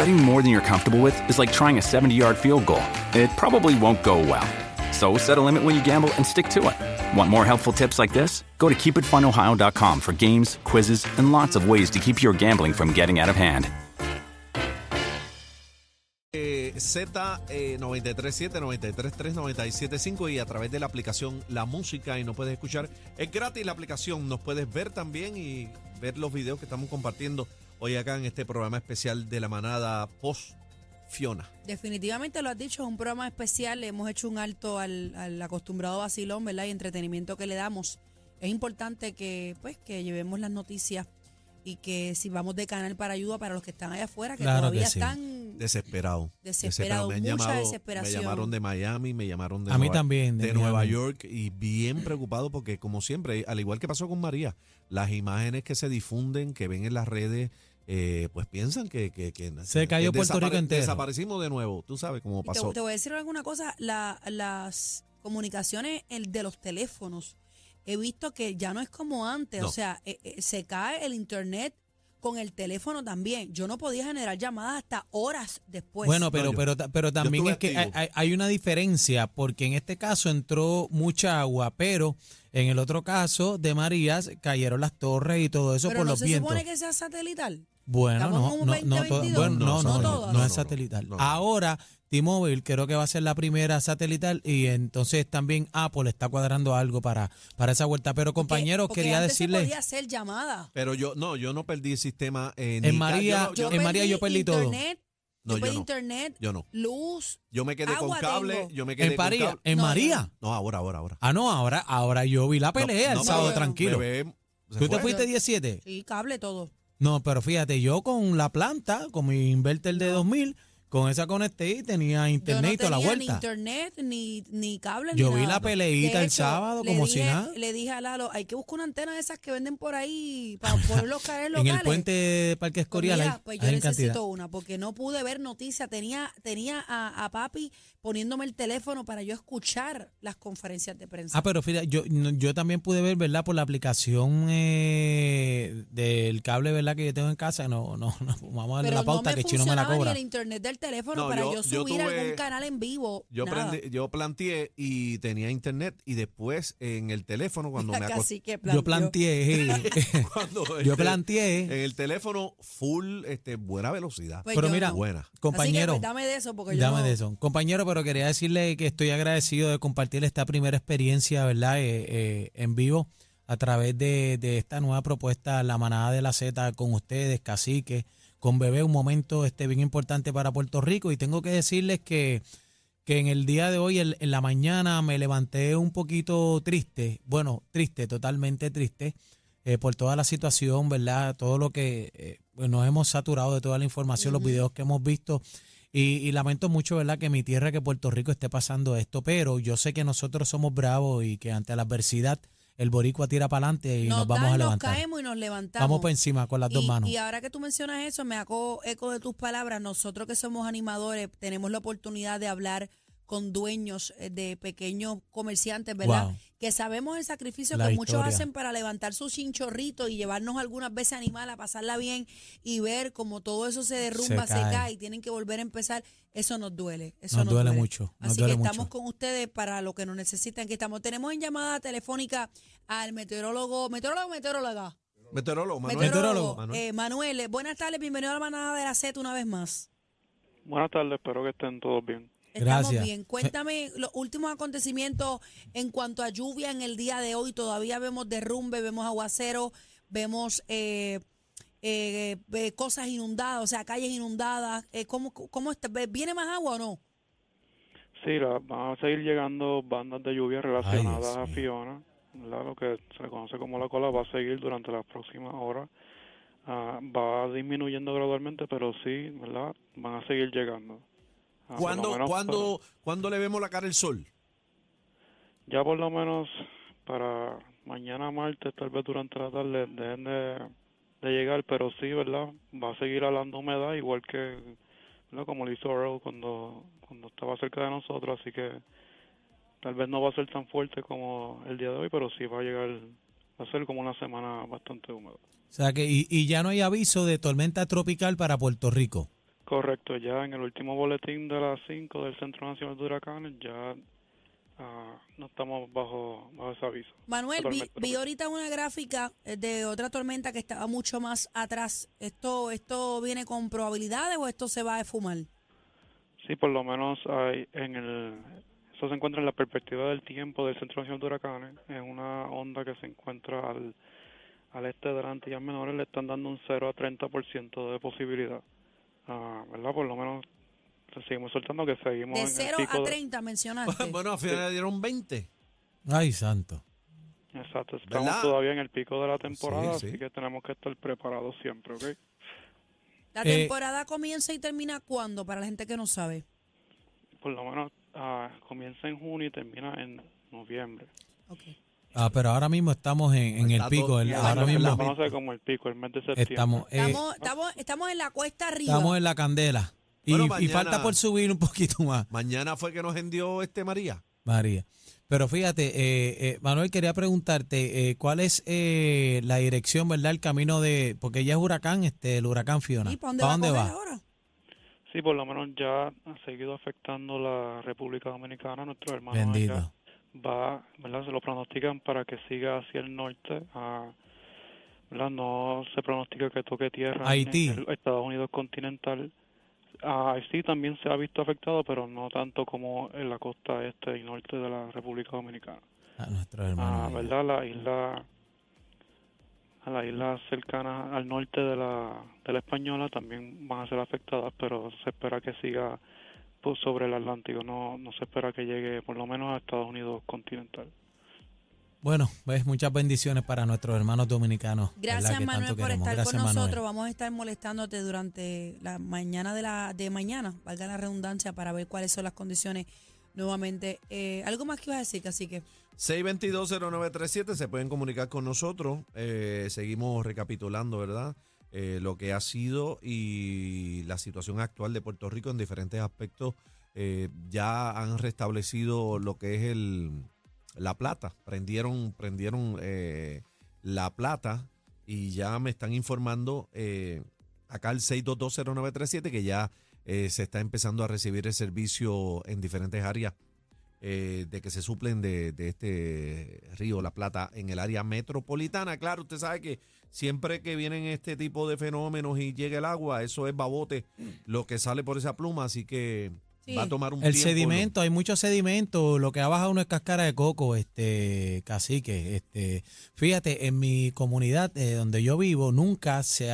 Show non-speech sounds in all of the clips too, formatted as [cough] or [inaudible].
Betting more than you're comfortable with is like trying a 70 yard field goal. It probably won't go well. So set a limit when you gamble and stick to it. Want more helpful tips like this? Go to keepitfunohio.com for games, quizzes, and lots of ways to keep your gambling from getting out of hand. Eh, Z937, 933, 975 y a través de la aplicación La Música y nos puedes escuchar. Es gratis la aplicación, nos puedes ver también y ver los videos que estamos compartiendo hoy acá en este programa especial de la manada post Fiona. Definitivamente lo has dicho, es un programa especial. Hemos hecho un alto al, al acostumbrado vacilón, ¿verdad? Y entretenimiento que le damos. Es importante que, pues, que llevemos las noticias y que si vamos de canal para ayuda para los que están allá afuera, que Claro todavía que sí. están Desesperado. Desesperado, Me han mucha llamado, desesperación. Me llamaron de Miami, me llamaron de, A mí Nueva, también, de de Nueva. York y bien preocupado porque como siempre, al igual que pasó con María, las imágenes que se difunden, que ven en las redes, eh, pues piensan que, que, que- Se que cayó Puerto Rico entero. Desaparecimos de nuevo, tú sabes cómo te, pasó. te voy a decir alguna cosa, la- las comunicaciones el de los teléfonos, he visto que ya no es como antes, No. o sea, eh, eh, se cae el internet con el teléfono también. Yo no podía generar llamadas hasta horas después. bueno, pero, No, yo- pero, pero también es que hay, hay- hay una diferencia, porque en este caso entró mucha agua, pero en el otro caso de Marías cayeron las torres y todo eso pero por no los se vientos. supone que sea satelital. Bueno, no, no, no, to- 2022. bueno, no, No, no, no, no no, es no, satelital. no. Ahora, T-Mobile creo que va a ser la primera satelital y entonces también Apple está cuadrando algo para, para esa vuelta. Pero compañeros, Porque- porque quería antes se decirles, podía hacer llamadas. Pero yo no, yo no perdí el sistema eh, En María- yo no- En María yo perdí todo. No, yo no. internet, Yo no. luz. Yo me quedé Agua con cable, tengo. yo me quedé en con María, cable. en No, María. No, ahora, ahora, ahora. Ah, no, ahora, ahora yo vi la pelea No, el no, sábado tranquilo. Bebé, ¿Tú te fuiste 17? Sí, cable, todo. No, pero fíjate, yo con la planta, con mi inverter de 2000, con esa conecté y tenía internet y toda la tenía ni vuelta. internet, ni, ni cable, Yo ni vi nada. la peleita el sábado como dije, si nada. Le dije a Lalo, hay que buscar una antena de esas que venden por ahí para [laughs] poderlos caer En locales. el puente de Parque Pues Escorial mira, hay, pues yo hay en necesito cantidad. una porque no pude ver noticias. Tenía, tenía a, a papi poniéndome el teléfono para yo escuchar las conferencias de prensa. Ah, pero fíjate, yo, yo también pude ver, ¿verdad? Por la aplicación eh, del cable, ¿verdad? Que yo tengo en casa. No, no, no [laughs] vamos a darle pero la pauta no me que Chino me la cobra. el internet del teléfono No, para yo- yo, yo subir tuve- algún canal en vivo. Yo, prendí- yo planteé y tenía internet y después en el teléfono cuando me acosté. Yo planteé, [laughs] Cuando, [laughs] yo planteé. En el teléfono full, este, buena velocidad. Pues pero yo mira, buena. Así que, compañero. pues, dame de eso porque yo Dame no- de eso. Compañero, pero quería decirle que estoy agradecido de compartir esta primera experiencia, ¿verdad? Eh, eh, en vivo a través de, de esta nueva propuesta, La Manada de la Z, con ustedes, Cacique, con Bebé, un momento este bien importante para Puerto Rico. Y tengo que decirles que, que en el día de hoy, en, en la mañana, me levanté un poquito triste, bueno, triste, totalmente triste, eh, por toda la situación, ¿verdad? Todo lo que eh, pues, nos hemos saturado de toda la información, los videos que hemos visto. Y, y lamento mucho, ¿verdad?, que mi tierra, que Puerto Rico esté pasando esto, pero yo sé que nosotros somos bravos y que ante la adversidad el boricua tira para adelante y nos, vamos dan, a levantar. Nos caemos y nos levantamos. Vamos por encima con las dos y, manos. y ahora que tú mencionas eso, me hago eco de tus palabras. Nosotros que somos animadores tenemos la oportunidad de hablar con dueños eh, de pequeños comerciantes, ¿verdad? Wow. Que sabemos el sacrificio La que muchos hacen para levantar su chinchorrito y llevarnos algunas veces a animal a pasarla bien y ver como todo eso se derrumba, se, cae. cae. y tienen que volver a empezar. Eso nos duele. Eso Nos nos, duele mucho, nos Así duele que estamos mucho. con ustedes para lo que nos necesitan. Aquí estamos. Tenemos en llamada telefónica al meteorólogo, meteorólogo, o meteoróloga. Meteorólogo, Manuel. Meteorólogo. Manuel. Eh, Manuel, eh, buenas tardes, bienvenido a la manada de la Z una vez más. Buenas tardes, espero que estén todos bien. Estamos Gracias. bien. Cuéntame los últimos acontecimientos en cuanto a lluvia en el día de hoy. Todavía vemos derrumbe, vemos aguacero, vemos eh, eh, eh, cosas inundadas, o sea, calles inundadas. Eh, ¿cómo, cómo está? ¿Viene más agua o no? Sí, la- van a seguir llegando bandas de lluvia relacionadas a. Fiona. ¿verdad? Lo que se le conoce como la cola va a seguir durante las próximas horas. ah, va disminuyendo gradualmente, pero sí, ¿verdad? Van a seguir llegando. Ah, ¿Cuándo, menos cuándo, ¿Cuándo le vemos la cara al sol? ya por lo menos para mañana martes, tal vez durante la tarde, dejen de, de llegar, pero sí, ¿verdad? Va a seguir hablando humedad, igual que, ¿verdad? Como lo hizo Earl cuando, cuando estaba cerca de nosotros, así que tal vez no va a ser tan fuerte como el día de hoy, pero sí va a llegar, va a ser como una semana bastante húmeda. O sea que, y, y ya no hay aviso de tormenta tropical para Puerto Rico. Correcto, ya en el último boletín de las 5 del Centro Nacional de Huracanes ya ah, no estamos bajo, bajo ese aviso. Manuel, vi, vi ahorita una gráfica eh, de otra tormenta que estaba mucho más atrás. ¿Esto, ¿Esto viene con probabilidades o esto se va a esfumar? Sí, por lo menos hay en el eso se encuentra en la perspectiva del tiempo del Centro Nacional de Huracanes, es una onda que se encuentra al, al este de las Antillas Menores, le están dando un 0 a 30% de posibilidad. Ah, ¿Verdad? Por lo menos seguimos soltando que seguimos De en el 0 pico [laughs] a de- 30 mencionaste. bueno, al final le dieron 20. Ay, santo. Exacto, estamos ¿Verdad? todavía en el pico de la temporada, Sí, sí. así que tenemos que estar preparados siempre, ¿ok? La Eh, temporada comienza y termina cuándo, para la gente que no sabe. Por lo menos ah, comienza en junio y termina en noviembre. Ok. Ah, pero ahora mismo estamos en, en el pico. el- ahora mismo conoce como el pico, el mes de septiembre. estamos, eh, Estamos, estamos, estamos en la cuesta arriba. estamos en la candela. Y, Bueno, y mañana- falta por subir un poquito más, Mañana fue que nos envió este María. María. Pero fíjate, eh, eh, Manuel, quería preguntarte, eh, ¿cuál es eh, la dirección, verdad, el camino de, porque ya es huracán, este, el huracán Fiona. ¿Y para dónde, ¿Pa' va, a dónde va? ahora? Sí, por lo menos ya ha seguido afectando la República Dominicana, nuestro hermano Bendito. allá va, ¿verdad? Se lo pronostican para que siga hacia el norte, ah, ¿verdad? No se pronostica que toque tierra Haití. en el Estados Unidos continental. Ah, sí, también se ha visto afectado, pero no tanto como en la costa este y norte de la República Dominicana. A nuestro hermano. Ah, ¿verdad? La isla, a las islas cercanas al norte de la, de la Española también van a ser afectadas, pero se espera que siga pues, sobre el Atlántico. No, no se espera que llegue por lo menos a Estados Unidos continental. Bueno, pues muchas bendiciones para nuestros hermanos dominicanos. Gracias, que Manuel, por estar Gracias, con Manuel. nosotros. Vamos a estar molestándote durante la mañana de la de mañana, valga la redundancia, para ver cuáles son las condiciones nuevamente. Eh, ¿Algo más que ibas a decir, Cacique? 6220937 se pueden comunicar con nosotros. Eh, seguimos recapitulando, ¿verdad? Eh, lo que ha sido y la situación actual de Puerto Rico en diferentes aspectos. Eh, ya han restablecido lo que es el la plata. Prendieron, prendieron eh, la plata y ya me están informando eh, acá el 6220937 que ya se está empezando a recibir el servicio en diferentes áreas eh, de que se suplen de, de este río La Plata en el área metropolitana. Claro, usted sabe que siempre que vienen este tipo de fenómenos y llega el agua, eso es babote lo que sale por esa pluma, así que Sí. va a tomar un El tiempo. sedimento, hay mucho sedimento, lo que ha bajado no es cáscara de coco, este cacique, este, fíjate, en mi comunidad eh, donde yo vivo nunca se,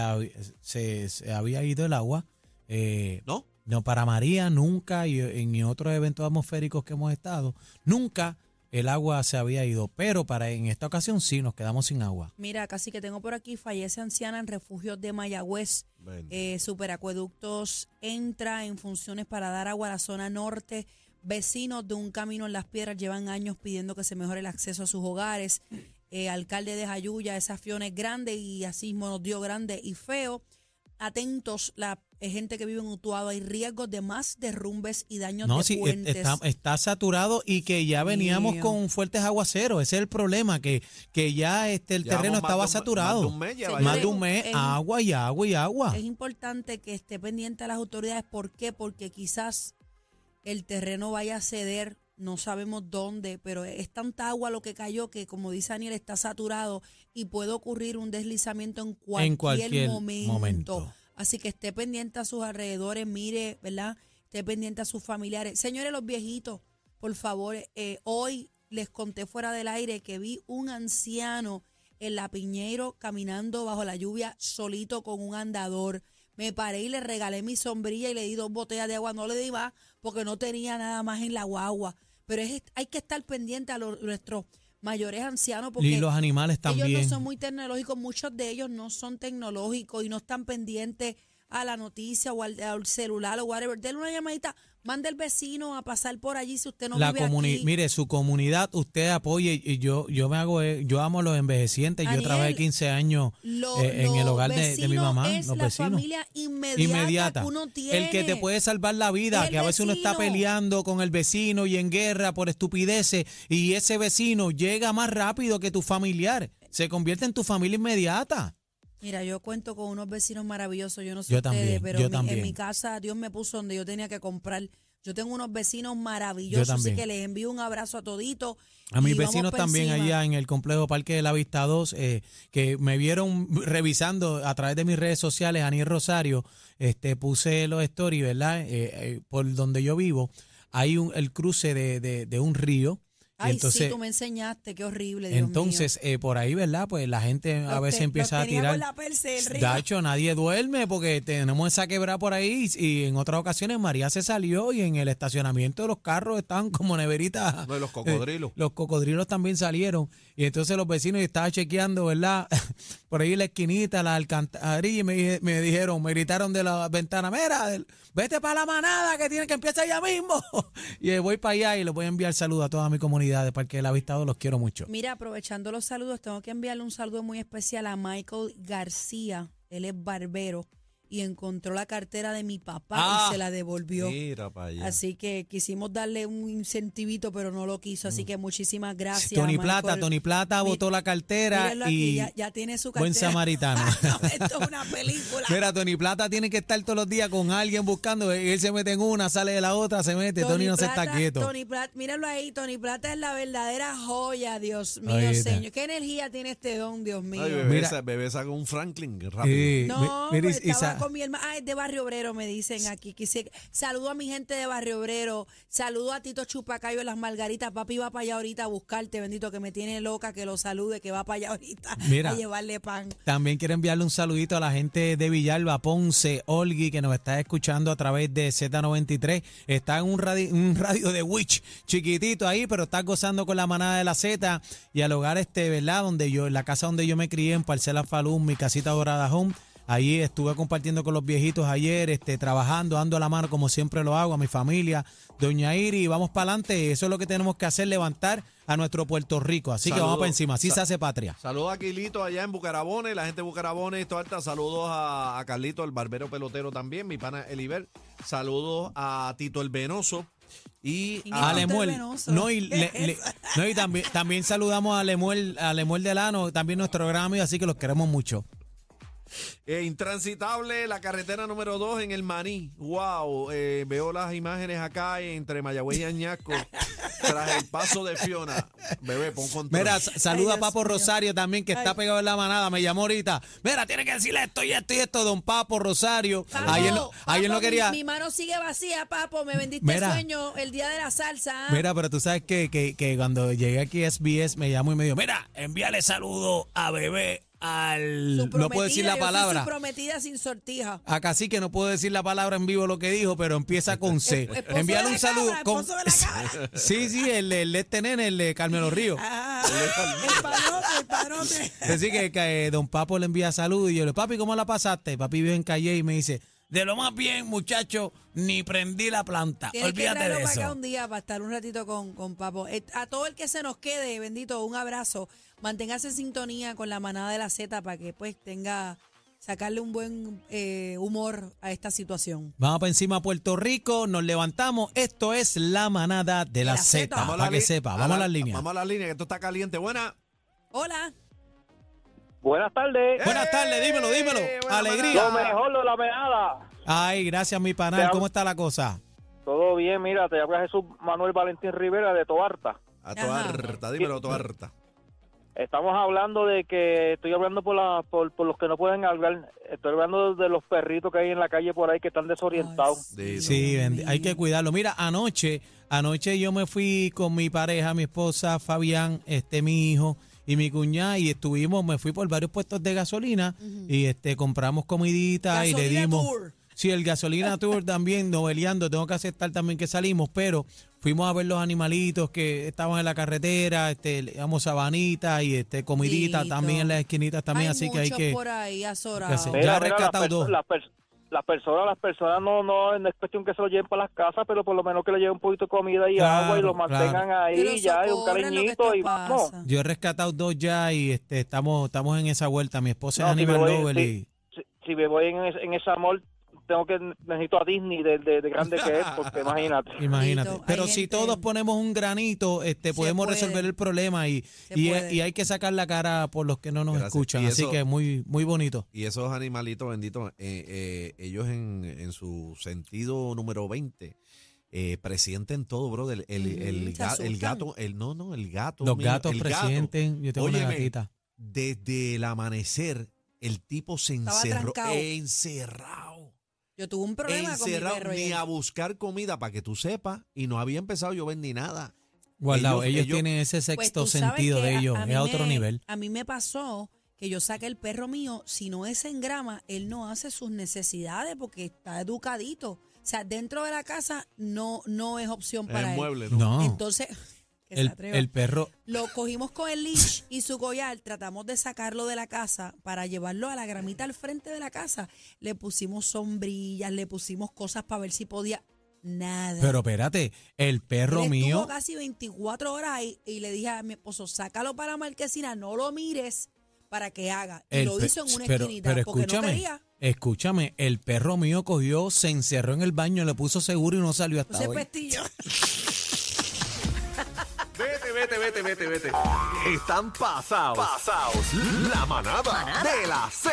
se había ido el agua, eh, ¿No? No para María nunca y en otros eventos atmosféricos que hemos estado, nunca el agua se había ido, pero para en esta ocasión sí nos quedamos sin agua. Mira, casi que tengo por aquí, fallece anciana en refugios de Mayagüez. Eh, Superacueductos entra en funciones para dar agua a la zona norte. Vecinos de un camino en las piedras llevan años pidiendo que se mejore el acceso a sus hogares. Eh, alcalde de Jayuya, esa Fiona es grande y así nos dio grande y feo. Atentos, la eh, gente que vive en Utuado, hay riesgos de más derrumbes y daños No, de sí, e- puentes. está, está saturado y que ya veníamos Mío. con fuertes aguaceros. Ese es el problema, que, que ya este, el terreno de estaba un- saturado. Más de un mes Señores, Más ya. de un mes, en- agua y agua y agua. Es importante que esté pendiente a las autoridades. ¿Por qué? Porque quizás el terreno vaya a ceder, no sabemos dónde, pero es tanta agua lo que cayó que, como dice Daniel, está saturado y puede ocurrir un deslizamiento en cualquier, En cualquier momento. momento. Así que esté pendiente a sus alrededores, mire, ¿verdad? Esté pendiente a sus familiares. Señores, los viejitos, por favor, eh, hoy les conté fuera del aire que vi un anciano en la Piñeiro caminando bajo la lluvia solito con un andador. Me paré y le regalé mi sombrilla y le di dos botellas de agua. No le di más porque no tenía nada más en la guagua. Pero es, hay que estar pendiente a nuestros mayores ancianos, porque Y los animales también. ellos no son muy tecnológicos, muchos de ellos no son tecnológicos y no están pendientes a la noticia o al, al celular o whatever. Denle una llamadita, mande el vecino a pasar por allí si usted no la vive aquí. mire su comunidad usted apoye y yo yo me hago eh, yo amo a los envejecientes yo trabajé 15 años Lo- eh, en el hogar de, de mi mamá es los la vecinos familia inmediata, que uno tiene. el que te puede salvar la vida El que a veces uno está vecino. peleando con el vecino y en guerra por estupideces y ese vecino llega más rápido que tu familiar se convierte en tu familia inmediata Mira, yo cuento con unos vecinos maravillosos, yo no sé Yo ustedes, también, pero yo en, mi, en también. mi casa Dios me puso donde yo tenía que comprar. Yo tengo unos vecinos maravillosos, así que les envío un abrazo a toditos. A mis vecinos también encima. allá en el complejo Parque de la Vista 2, eh, que me vieron revisando a través de mis redes sociales, Aniel Rosario, este puse los stories, ¿verdad? Eh, eh, por donde yo vivo, hay un, el cruce de, de- de un río. Ay, entonces, sí, tú me enseñaste, qué horrible, Dios entonces eh, por ahí, ¿verdad? Pues la gente a Los veces te- empieza los a tirar. la perse del río. Dacho, nadie duerme porque tenemos esa quebrada por ahí y, y en otras ocasiones María se salió y en el estacionamiento de los carros estaban como neveritas. [laughs] No, y los cocodrilos. Eh, los cocodrilos también salieron y entonces los vecinos estaban chequeando, ¿verdad? [laughs] por ahí la esquinita, la alcantarilla me, me dijeron, me gritaron de la ventana, mira, vete para la manada que tiene que empezar ya mismo. [laughs] y eh, voy para allá y les voy a enviar saludos a toda mi comunidad de Parque del Avistado, los quiero mucho. Mira, aprovechando los saludos, tengo que enviarle un saludo muy especial a Michael García. Él es barbero y encontró la cartera de mi papá Ah, y se la devolvió. Mira para allá. Así que quisimos darle un incentivito, pero no lo quiso. Así que muchísimas gracias. Tony Michael. Plata, Tony Plata botó la cartera aquí, y ya, ya tiene su cartera. buen samaritano. [laughs] Esto es una película. Mira, Tony Plata tiene que estar todos los días con alguien buscando. Él se mete en una, sale de la otra, se mete. Tony, no se está quieto. Tony Plata, míralo ahí, Tony Plata es la verdadera joya, Dios mío, señor. ¿Qué energía tiene este don, Dios mío? Ay, bebé, Mira. bebé saca un Franklin rápido. Eh, No, mi- mira, pues, y- con mi hermana. Ah, es de Barrio Obrero, me dicen aquí. Quise- saludo a mi gente de Barrio Obrero. Saludo a Tito Chupacayo de las Margaritas. Papi va para allá ahorita a buscarte, bendito, que me tiene loca, que lo salude, que va para allá ahorita Mira. a llevarle pan. También quiero enviarle un saludito a la gente de Villalba, Ponce, Olgui, que nos está escuchando a través de Z93. Está en un radio, un radio de Witch, chiquitito ahí, pero está gozando con la manada de la Z y al hogar este, ¿verdad? Donde yo, en la casa donde yo me crié, en Parcela Falún, mi casita dorada home. Ahí estuve compartiendo con los viejitos ayer, este, trabajando, dando la mano como siempre lo hago a mi familia, Doña Iri, vamos para adelante. Eso es lo que tenemos que hacer, levantar a nuestro Puerto Rico. Así que vamos para encima, así Sa- se hace patria. Saludos a Quilito allá en Bucarabones, la gente de Bucarabones, esto alta. Saludos a, a Carlito, el barbero pelotero también, mi pana Eliber. Saludos a Tito el Venoso. Y ¿Quién a Lemuel. No, y, le- le- [laughs] no, y también, también saludamos a Lemuel, a Lemuel Delano, también nuestro gran amigo, así que los queremos mucho. [laughs] eh, intransitable, la carretera número 2 en el Maní. Wow, eh, veo las imágenes acá entre Mayagüez y Añasco, [laughs] tras el paso de Fiona. Bebé, pon control. Mira, sa- saluda Ay, a Papo. Rosario también, que está pegado en la manada, me llamó ahorita. Mira, tiene que decirle esto y esto y esto, don Papo Rosario. Papo, ayer no, ayer no quería... Mi, mi mano sigue vacía, papo. Me vendiste Mira. sueño el día de la salsa. Mira, pero tú sabes que, que, que cuando llegué aquí a SBS me llamó y me dijo, mira, envíale saludo a bebé al... No puedo decir la palabra. prometida sin sortija. Acá sí que no puedo decir la palabra en vivo lo que dijo, pero empieza con C. Envíale un saludo. cabra, con-. [laughs] Sí, sí, el, el este nene, el de Carmelo Río. Ah, el padrote, el padrote. Así que, que, eh, don Papo le envía saludos y yo le papi, ¿cómo la pasaste? Papi vive en Calle y me dice, de lo más bien, muchacho, ni prendí la planta. Tienes que Olvídate traerlo de para acá eso. un día para estar un ratito con, con Papo. Eh, A todo el que se nos quede, bendito, un abrazo. Manténgase en sintonía con la manada de la Z para que pues tenga, sacarle un buen eh, humor a esta situación. Vamos para encima a Puerto Rico, nos levantamos. Esto es la manada de la, la Z, a para que sepa. a Vamos a la- las líneas. Vamos a las líneas, que esto está caliente. Buena. Hola. Buenas tardes. Buenas tardes, dímelo, dímelo. ¡Eh! Alegría. Lo mejor de la meada. Ay, gracias, mi panal. ¿Cómo está la cosa? Todo bien, mira, te habla Jesús Manuel Valentín Rivera de Toarta. A harta, dímelo, a tu harta. Estamos hablando de que estoy hablando por, la, por, por los que no pueden hablar. Estoy hablando de los perritos que hay en la calle por ahí que están desorientados. Sí, hay que cuidarlo. Mira, anoche, anoche yo me fui con mi pareja, mi esposa Fabián, este mi hijo y mi cuñada y estuvimos, me fui por varios puestos de gasolina y este compramos comidita y le Gasolina dimos Tour. Sí, el gasolina [laughs] tour también, noveleando, tengo que aceptar también que salimos, pero fuimos a ver los animalitos que estaban en la carretera, este, le damos sabanita y este comidita también en las esquinitas también, Hay así que hay que por ahí azorados. hacer. Mira, Ya ha mira, rescatado dos. Las pers- las personas, las personas no, no, no es cuestión que se lo lleven para las casas, pero por lo menos que le lleven un poquito de comida y Claro, agua y lo claro. mantengan ahí Pero ya, y un cariñito y vamos. Yo he rescatado dos ya y este estamos estamos en esa vuelta. Mi esposa No, es si Animal voy- sí. y Si, si me voy en, en amor, tengo que necesito a Disney de, de, de grande que es, porque [laughs] imagínate. imagínate. Pero si todos ponemos un granito, este Se podemos puede. resolver el problema y, y, hay que sacar la cara por los que no nos Gracias. escuchan. Y Así eso- que muy muy bonito. Y esos animalitos benditos, eh, eh, ellos en, en su sentido número 20, eh, presienten todo, brother. El, el, el, Ujú, se ga- el gato, el no, no, el gato. Los mira, gatos el gato, presienten. Yo tengo una gatita. Desde el amanecer, el tipo se Estaba encerró. trancado. Encerrado. Yo tuve un problema con mi encerrado, perro. ni a buscar comida para que tú sepas. Y no había empezado a llover ni nada. Guardado, ellos, ellos- tienen ese Pues sexto sentido de a- ellos, a mí es a otro me- nivel. A mí me pasó que yo saqué el perro mío, si no es en grama, él no hace sus necesidades porque está educadito. O sea, dentro de la casa no, no es opción para el él. mueble, ¿no? No, Entonces, que se el, atreva. el perro, Lo cogimos con el leash y su collar, tratamos de sacarlo de la casa para llevarlo a la gramita al frente de la casa. Le pusimos sombrillas, le pusimos cosas para ver si podía. Nada. pero espérate, el perro Él mío, Estuvo casi 24 horas ahí y le dije a mi esposo, sácalo para la marquesina, no lo mires para que haga. Y el lo hizo en una pero, esquinita pero porque no escúchame, quería. escúchame, el perro mío cogió, se encerró en el baño, le puso seguro y no salió hasta Ese hoy. pestillo. [laughs] Vete, vete, vete, vete, vete. Están pasados. Pasados. La manada, de la Z.